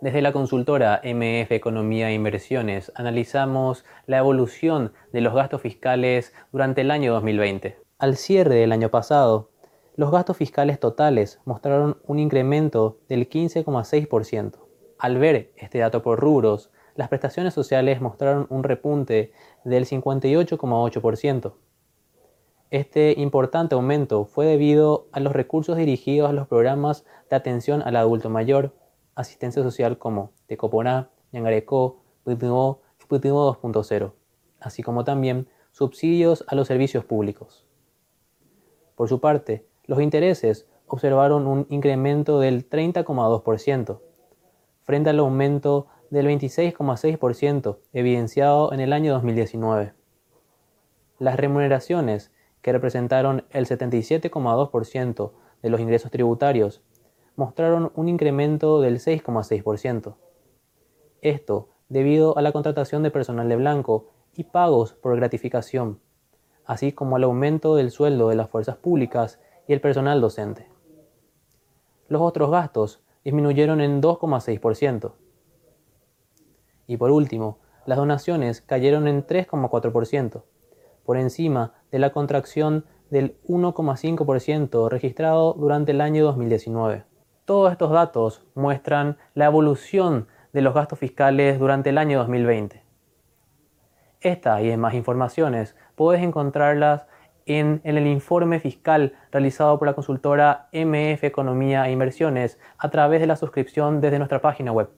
Desde la consultora MF Economía e Inversiones analizamos la evolución de los gastos fiscales durante el año 2020. Al cierre del año pasado, los gastos fiscales totales mostraron un incremento del 15,6%. Al ver este dato por rubros, las prestaciones sociales mostraron un repunte del 58,8%. Este importante aumento fue debido a los recursos dirigidos a los programas de atención al adulto mayor, asistencia social como Tecoponá, Yangareco, Putimo y Putimo 2.0, así como también subsidios a los servicios públicos. Por su parte, los intereses observaron un incremento del 30,2%, frente al aumento del 26,6% evidenciado en el año 2019. Las remuneraciones, que representaron el 77,2% de los ingresos tributarios, mostraron un incremento del 6,6%. Esto debido a la contratación de personal de blanco y pagos por gratificación, así como al aumento del sueldo de las fuerzas públicas y el personal docente. Los otros gastos disminuyeron en 2,6%. Y por último, las donaciones cayeron en 3,4%, por encima de la contracción del 1,5% registrado durante el año 2019. Todos estos datos muestran la evolución de los gastos fiscales durante el año 2020. Esta y demás informaciones puedes encontrarlas en, en, el informe fiscal realizado por la consultora MF Economía e Inversiones a través de la suscripción desde nuestra página web.